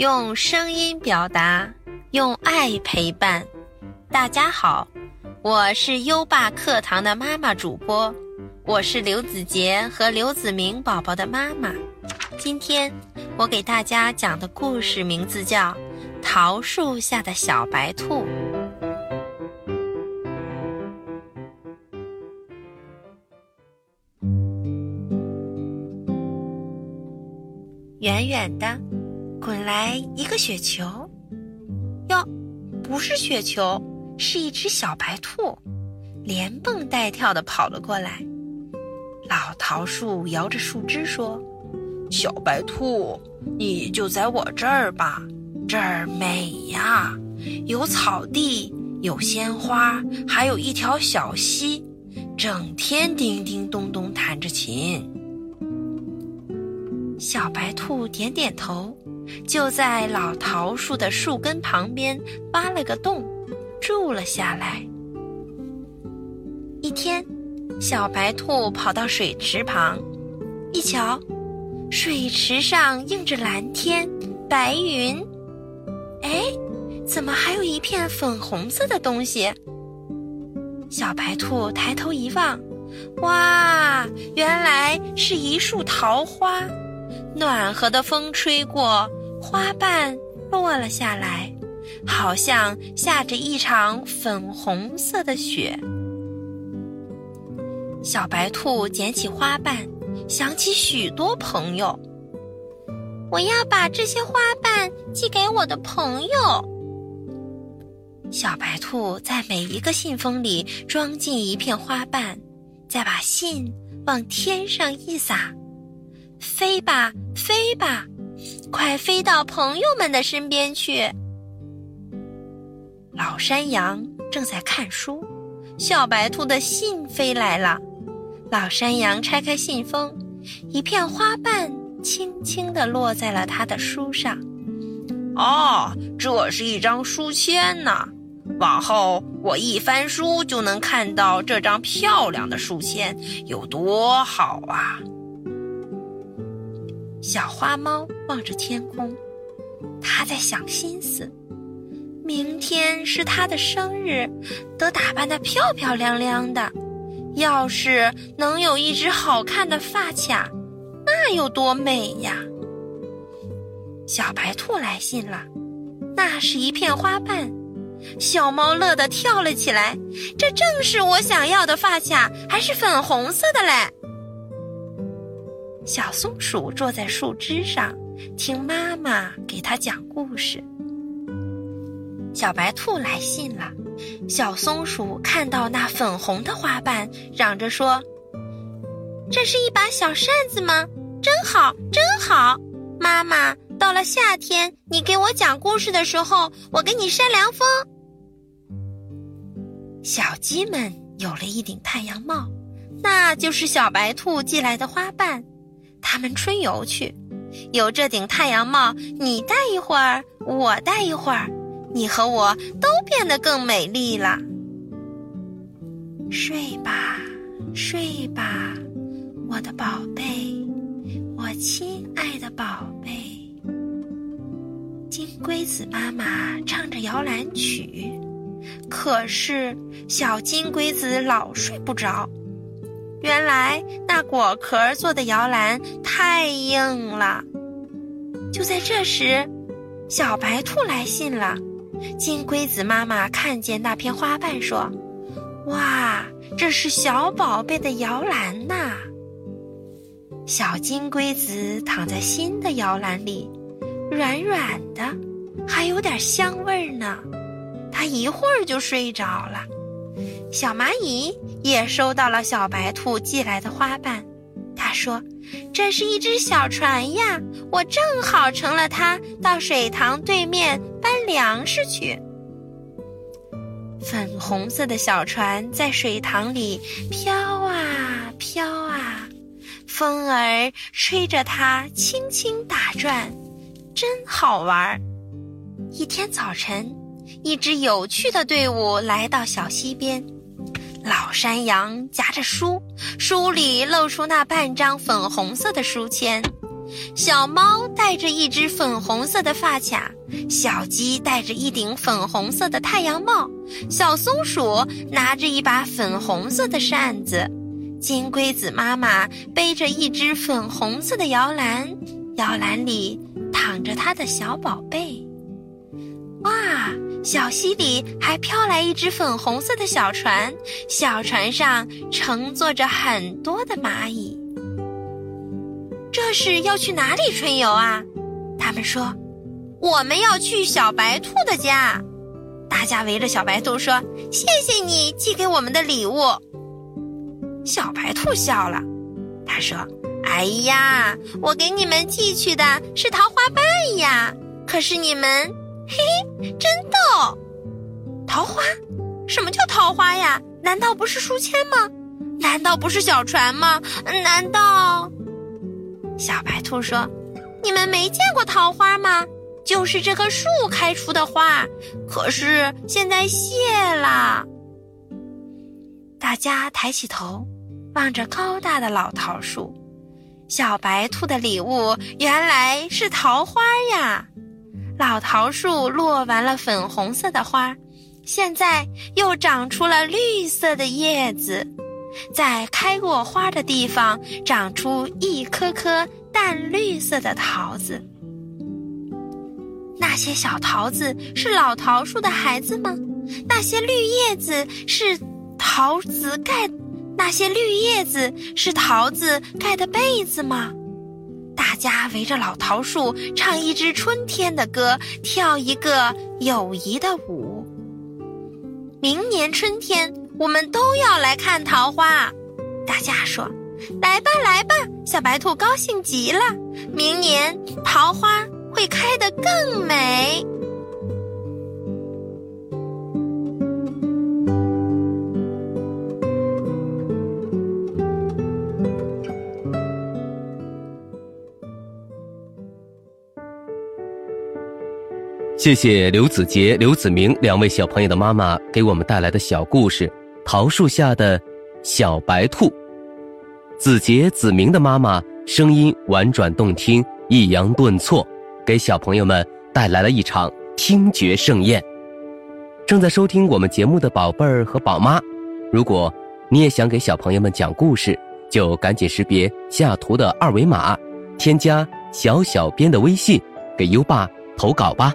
用声音表达，用爱陪伴。大家好，我是优爸课堂的妈妈主播，我是刘子杰和刘子明宝宝的妈妈。今天我给大家讲的故事名字叫《桃树下的小白兔》。远远的，滚来一个雪球。哟，不是雪球，是一只小白兔，连蹦带跳的跑了过来。老桃树摇着树枝说：“小白兔，你就在我这儿吧，这儿美呀，有草地，有鲜花，还有一条小溪，整天叮叮咚咚弹着琴。”小白兔点点头，就在老桃树的树根旁边挖了个洞，住了下来。一天，小白兔跑到水池旁，一瞧，水池上映着蓝天、白云。哎，怎么还有一片粉红色的东西？小白兔抬头一望，哇，原来是一束桃花。暖和的风吹过，花瓣落了下来，好像下着一场粉红色的雪。小白兔捡起花瓣，想起许多朋友。我要把这些花瓣寄给我的朋友。小白兔在每一个信封里装进一片花瓣，再把信往天上一撒。飞吧，飞吧，快飞到朋友们的身边去。老山羊正在看书，小白兔的信飞来了。老山羊拆开信封，一片花瓣轻轻地落在了他的书上。哦，这是一张书签呐！往后我一翻书就能看到这张漂亮的书签，有多好啊！小花猫望着天空，它在想心思。明天是它的生日，得打扮的漂漂亮亮的。要是能有一只好看的发卡，那有多美呀！小白兔来信了，那是一片花瓣。小猫乐得跳了起来，这正是我想要的发卡，还是粉红色的嘞！小松鼠坐在树枝上，听妈妈给它讲故事。小白兔来信了，小松鼠看到那粉红的花瓣，嚷着说：“这是一把小扇子吗？真好，真好！妈妈，到了夏天，你给我讲故事的时候，我给你扇凉风。”小鸡们有了一顶太阳帽，那就是小白兔寄来的花瓣。他们春游去，有这顶太阳帽，你戴一会儿，我戴一会儿，你和我都变得更美丽了。睡吧，睡吧，我的宝贝，我亲爱的宝贝。金龟子妈妈唱着摇篮曲，可是小金龟子老睡不着。原来那果壳做的摇篮太硬了。就在这时，小白兔来信了。金龟子妈妈看见那片花瓣，说：“哇，这是小宝贝的摇篮呐！”小金龟子躺在新的摇篮里，软软的，还有点香味儿呢。它一会儿就睡着了。小蚂蚁也收到了小白兔寄来的花瓣，他说：“这是一只小船呀，我正好乘了它到水塘对面搬粮食去。”粉红色的小船在水塘里飘啊飘啊，风儿吹着它轻轻打转，真好玩儿。一天早晨，一支有趣的队伍来到小溪边。老山羊夹着书，书里露出那半张粉红色的书签。小猫戴着一只粉红色的发卡，小鸡戴着一顶粉红色的太阳帽，小松鼠拿着一把粉红色的扇子，金龟子妈妈背着一只粉红色的摇篮，摇篮里躺着它的小宝贝。小溪里还飘来一只粉红色的小船，小船上乘坐着很多的蚂蚁。这是要去哪里春游啊？他们说：“我们要去小白兔的家。”大家围着小白兔说：“谢谢你寄给我们的礼物。”小白兔笑了，他说：“哎呀，我给你们寄去的是桃花瓣呀，可是你们，嘿，真逗！桃花？什么叫桃花呀？难道不是书签吗？难道不是小船吗？难道？”小白兔说：“你们没见过桃花吗？就是这棵树开出的花，可是现在谢了。”大家抬起头，望着高大的老桃树。小白兔的礼物原来是桃花呀！老桃树落完了粉红色的花，现在又长出了绿色的叶子。在开过花的地方长出一颗颗淡绿色的桃子。那些小桃子是老桃树的孩子吗？那些绿叶子是桃子盖，那些绿叶子是桃子盖的被子吗？家围着老桃树唱一支春天的歌，跳一个友谊的舞。明年春天。我们都要来看桃花，大家说：“来吧，来吧！”小白兔高兴极了，明年桃花会开得更美。谢谢刘子杰、刘子明两位小朋友的妈妈给我们带来的小故事。桃树下的小白兔，子杰、子明的妈妈声音婉转动听，抑扬顿挫，给小朋友们带来了一场听觉盛宴。正在收听我们节目的宝贝儿和宝妈，如果你也想给小朋友们讲故事，就赶紧识别下图的二维码，添加小小编的微信，给优爸投稿吧。